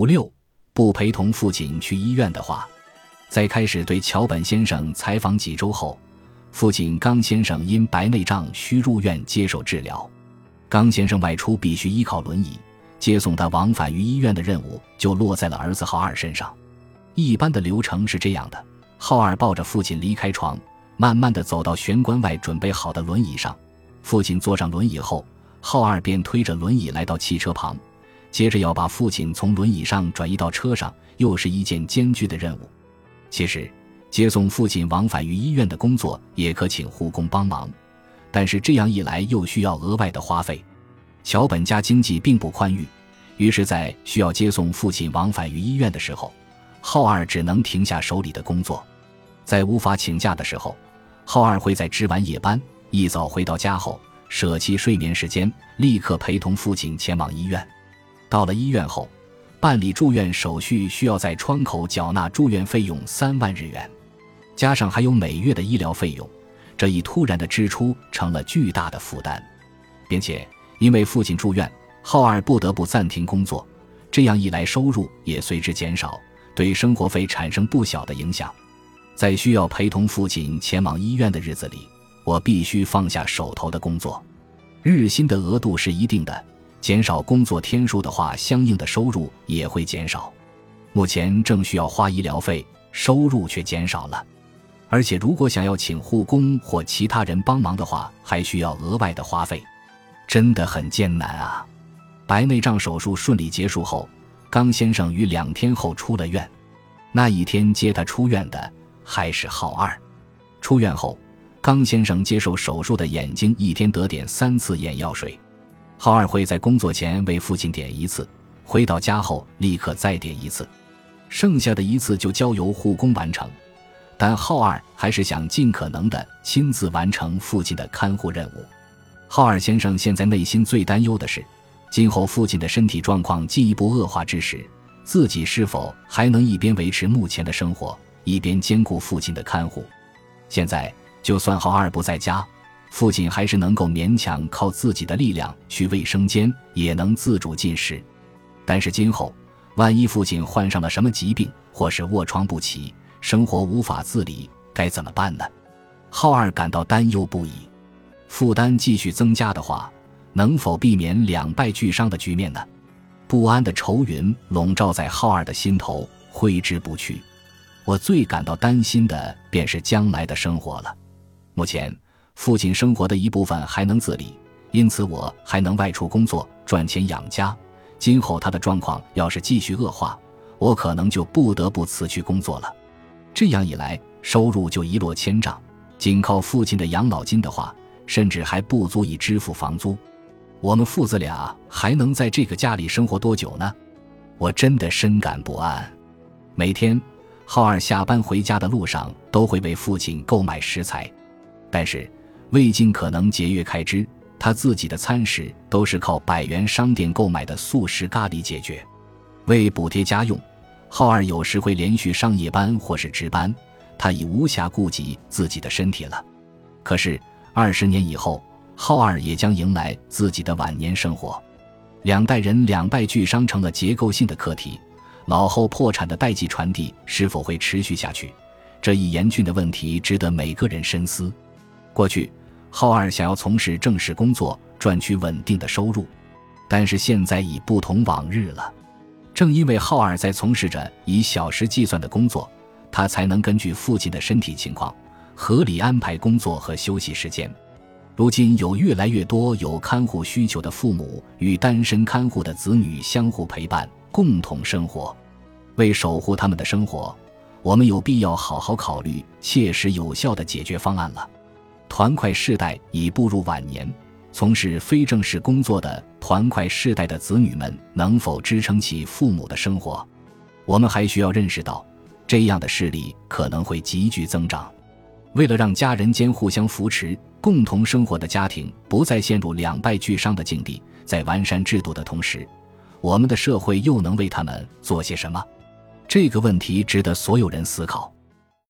五六不陪同父亲去医院的话，在开始对桥本先生采访几周后，父亲冈先生因白内障需入院接受治疗。冈先生外出必须依靠轮椅，接送他往返于医院的任务就落在了儿子浩二身上。一般的流程是这样的：浩二抱着父亲离开床，慢慢的走到玄关外准备好的轮椅上。父亲坐上轮椅后，浩二便推着轮椅来到汽车旁。接着要把父亲从轮椅上转移到车上，又是一件艰巨的任务。其实，接送父亲往返于医院的工作也可请护工帮忙，但是这样一来又需要额外的花费。桥本家经济并不宽裕，于是，在需要接送父亲往返于医院的时候，浩二只能停下手里的工作。在无法请假的时候，浩二会在值完夜班，一早回到家后，舍弃睡眠时间，立刻陪同父亲前往医院。到了医院后，办理住院手续需要在窗口缴纳住院费用三万日元，加上还有每月的医疗费用，这一突然的支出成了巨大的负担，并且因为父亲住院，浩二不得不暂停工作，这样一来收入也随之减少，对生活费产生不小的影响。在需要陪同父亲前往医院的日子里，我必须放下手头的工作，日薪的额度是一定的。减少工作天数的话，相应的收入也会减少。目前正需要花医疗费，收入却减少了。而且，如果想要请护工或其他人帮忙的话，还需要额外的花费，真的很艰难啊！白内障手术顺利结束后，刚先生于两天后出了院。那一天接他出院的还是浩二。出院后，刚先生接受手术的眼睛一天得点三次眼药水。浩二会在工作前为父亲点一次，回到家后立刻再点一次，剩下的一次就交由护工完成。但浩二还是想尽可能的亲自完成父亲的看护任务。浩二先生现在内心最担忧的是，今后父亲的身体状况进一步恶化之时，自己是否还能一边维持目前的生活，一边兼顾父亲的看护。现在就算浩二不在家。父亲还是能够勉强靠自己的力量去卫生间，也能自主进食。但是今后，万一父亲患上了什么疾病，或是卧床不起，生活无法自理，该怎么办呢？浩二感到担忧不已。负担继续增加的话，能否避免两败俱伤的局面呢？不安的愁云笼罩在浩二的心头，挥之不去。我最感到担心的便是将来的生活了。目前。父亲生活的一部分还能自理，因此我还能外出工作赚钱养家。今后他的状况要是继续恶化，我可能就不得不辞去工作了。这样一来，收入就一落千丈。仅靠父亲的养老金的话，甚至还不足以支付房租。我们父子俩还能在这个家里生活多久呢？我真的深感不安。每天，浩二下班回家的路上都会为父亲购买食材，但是。为尽可能节约开支，他自己的餐食都是靠百元商店购买的速食咖喱解决。为补贴家用，浩二有时会连续上夜班或是值班，他已无暇顾及自己的身体了。可是二十年以后，浩二也将迎来自己的晚年生活。两代人两败俱伤成了结构性的课题，老后破产的代际传递是否会持续下去？这一严峻的问题值得每个人深思。过去。浩二想要从事正式工作，赚取稳定的收入，但是现在已不同往日了。正因为浩二在从事着以小时计算的工作，他才能根据父亲的身体情况，合理安排工作和休息时间。如今有越来越多有看护需求的父母与单身看护的子女相互陪伴，共同生活。为守护他们的生活，我们有必要好好考虑切实有效的解决方案了。团块世代已步入晚年，从事非正式工作的团块世代的子女们能否支撑起父母的生活？我们还需要认识到，这样的势力可能会急剧增长。为了让家人间互相扶持、共同生活的家庭不再陷入两败俱伤的境地，在完善制度的同时，我们的社会又能为他们做些什么？这个问题值得所有人思考。